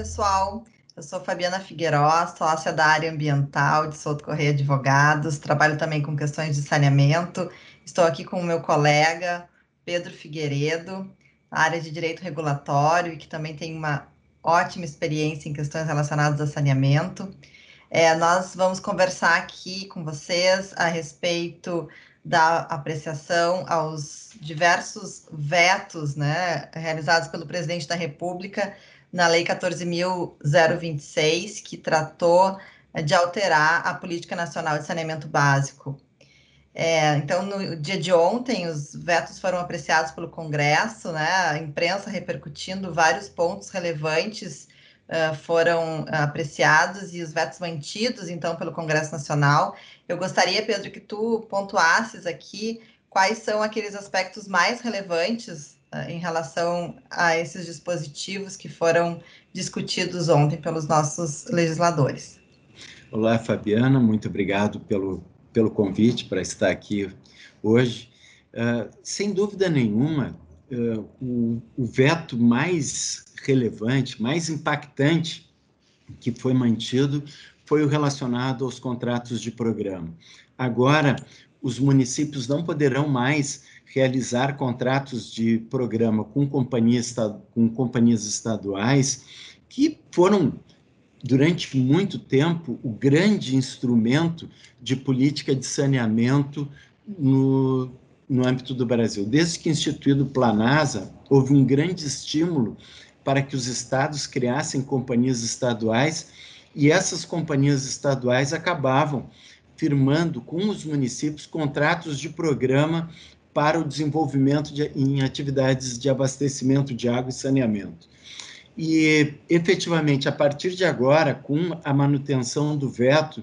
pessoal. Eu sou Fabiana Figueiró, sócia da área ambiental de Souto Correia Advogados. Trabalho também com questões de saneamento. Estou aqui com o meu colega Pedro Figueiredo, área de direito regulatório e que também tem uma ótima experiência em questões relacionadas a saneamento. É, nós vamos conversar aqui com vocês a respeito da apreciação aos diversos vetos né, realizados pelo presidente da República na Lei 14.026, que tratou de alterar a Política Nacional de Saneamento Básico. É, então, no dia de ontem, os vetos foram apreciados pelo Congresso, né? a imprensa repercutindo vários pontos relevantes uh, foram apreciados e os vetos mantidos, então, pelo Congresso Nacional. Eu gostaria, Pedro, que tu pontuasses aqui quais são aqueles aspectos mais relevantes em relação a esses dispositivos que foram discutidos ontem pelos nossos legisladores. Olá, Fabiana, muito obrigado pelo, pelo convite para estar aqui hoje. Uh, sem dúvida nenhuma, uh, o, o, veto mais relevante, mais impactante que foi mantido foi o relacionado aos contratos de programa. Agora, os municípios não poderão mais realizar contratos de programa com, companhia, com companhias estaduais que foram durante muito tempo, o grande instrumento de política de saneamento no, no âmbito do Brasil. Desde que instituído o Planasa, houve um grande estímulo para que os estados criassem companhias estaduais e essas companhias estaduais acabavam firmando com os municípios contratos de programa para o desenvolvimento de, em atividades de abastecimento de água e saneamento. E, efetivamente, a partir de agora, com a manutenção do veto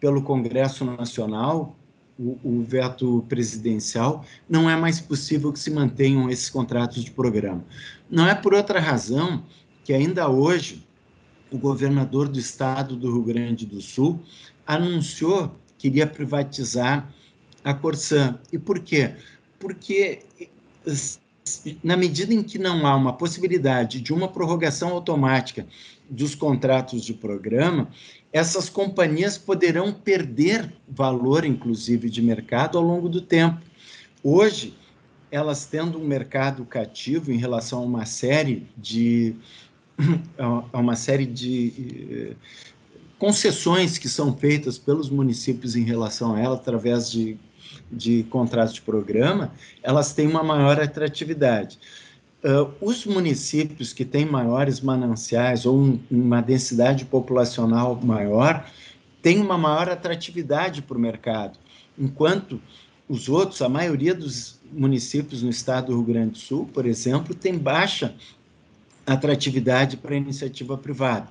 pelo Congresso Nacional, o, o, veto presidencial, não é mais possível que se mantenham esses contratos de programa. Não é por outra razão que ainda hoje o governador do estado do Rio Grande do Sul anunciou que iria privatizar a Corsã. E por quê? Porque na medida em que não há uma possibilidade de uma prorrogação automática dos contratos de programa, essas companhias poderão perder valor, inclusive, de mercado ao longo do tempo. Hoje, elas tendo um mercado cativo em relação a uma série de a uma série de eh, concessões que são feitas pelos municípios em relação a ela através de de contratos de programa, elas têm uma maior atratividade. Uh, os municípios que têm maiores mananciais ou um, uma densidade populacional maior têm uma maior atratividade para o mercado, enquanto os outros, a maioria dos municípios no estado do Rio Grande do Sul, por exemplo, tem baixa atratividade para iniciativa privada.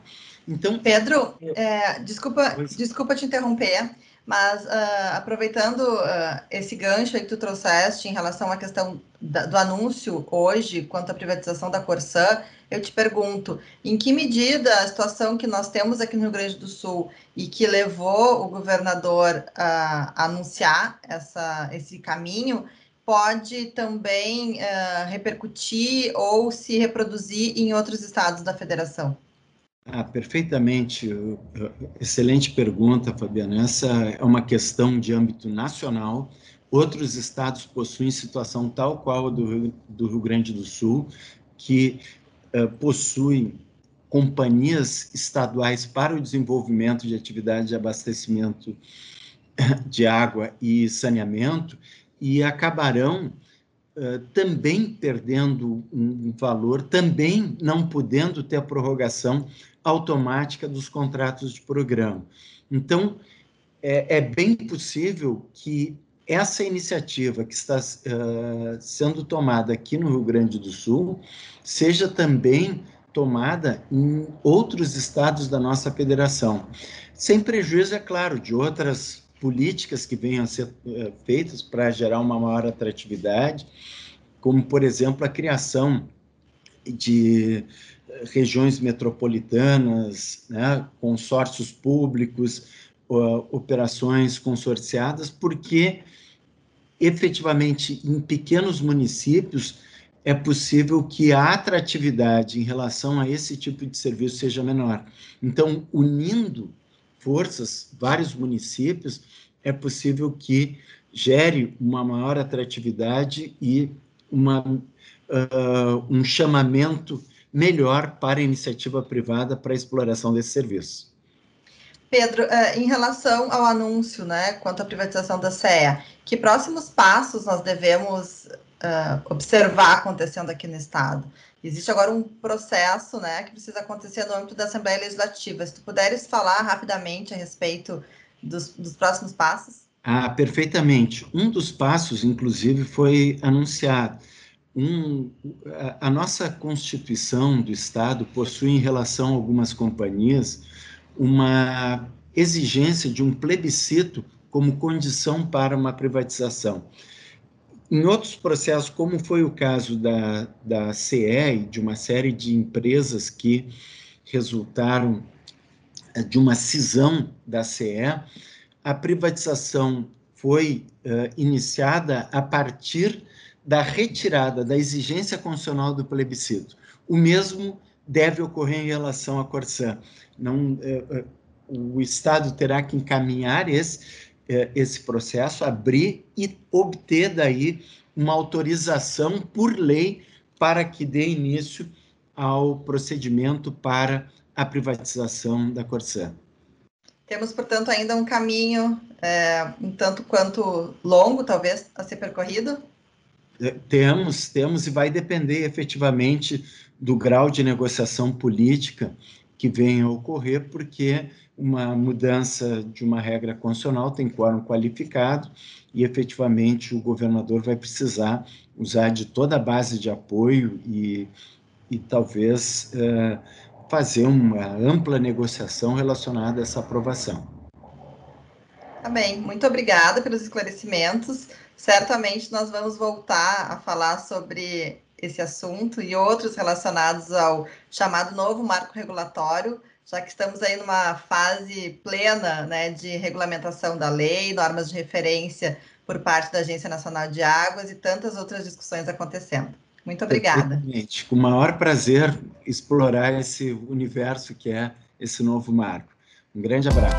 Então, Pedro, é, desculpa, desculpa te interromper. Mas uh, aproveitando uh, esse gancho aí que tu trouxeste em relação à questão da, do anúncio hoje quanto à privatização da Corsã, eu te pergunto, em que medida a situação que nós temos aqui no Rio Grande do Sul e que levou o governador a anunciar essa, esse caminho pode também uh, repercutir ou se reproduzir em outros estados da federação? Ah, perfeitamente. Excelente pergunta, Fabiana. Essa é uma questão de âmbito nacional. Outros estados possuem situação tal qual a do Rio, do Rio Grande do Sul, que uh, possuem companhias estaduais para o desenvolvimento de atividades de abastecimento de água e saneamento e acabarão uh, também perdendo um valor, também não podendo ter a prorrogação automática dos contratos de programa. Então, é, é bem possível que essa iniciativa que está uh, sendo tomada aqui no Rio Grande do Sul seja também tomada em outros estados da nossa federação, sem prejuízo, é claro, de outras políticas que venham a ser uh, feitas para gerar uma maior atratividade, como, por exemplo, a criação de regiões metropolitanas, né, consórcios públicos, operações consorciadas, porque efetivamente em pequenos municípios é possível que a atratividade em relação a esse tipo de serviço seja menor. Então, unindo forças, vários municípios, é possível que gere uma maior atratividade e uma, uh, um chamamento melhor para a iniciativa privada para a exploração desse serviço. Pedro, uh, em relação ao anúncio, né, quanto à privatização da CEA, que próximos passos nós devemos uh, observar acontecendo aqui no Estado? Existe agora um processo, né, que precisa acontecer no âmbito da Assembleia Legislativa. Se tu puderes falar rapidamente a respeito dos, dos próximos passos? Ah, perfeitamente. Um dos passos, inclusive, foi anunciado. Um, a, a, nossa Constituição do Estado possui, em relação a algumas companhias, uma exigência de um plebiscito como condição para uma privatização. Em outros processos, como foi o caso da, da CE de uma série de empresas que resultaram eh, de uma cisão da CE, a privatização foi uh, iniciada a partir da retirada da exigência constitucional do plebiscito. O mesmo deve ocorrer em relação à Corsã. Não, uh, uh, o Estado terá que encaminhar esse, esse processo, abrir e obter daí uma autorização por lei para que dê início ao procedimento para a privatização da Corsã. Temos, portanto, ainda um caminho é, um tanto quanto longo, talvez, a ser percorrido? É, temos, temos, e vai depender efetivamente do grau de negociação política que venha a ocorrer, porque uma mudança de uma regra constitucional tem quórum qualificado e efetivamente o governador vai precisar usar de toda a base de apoio e, e talvez. Uh, fazer uma ampla negociação relacionada a essa aprovação. Tá bem, muito obrigada pelos esclarecimentos. Certamente nós vamos voltar a falar sobre esse assunto e outros relacionados ao chamado novo marco regulatório, já que estamos aí numa fase plena né, de regulamentação da lei, normas de referência por parte da Agência Nacional de Águas e tantas outras discussões acontecendo. Muito obrigada. Com o maior prazer explorar esse universo que é esse novo marco. Um grande abraço.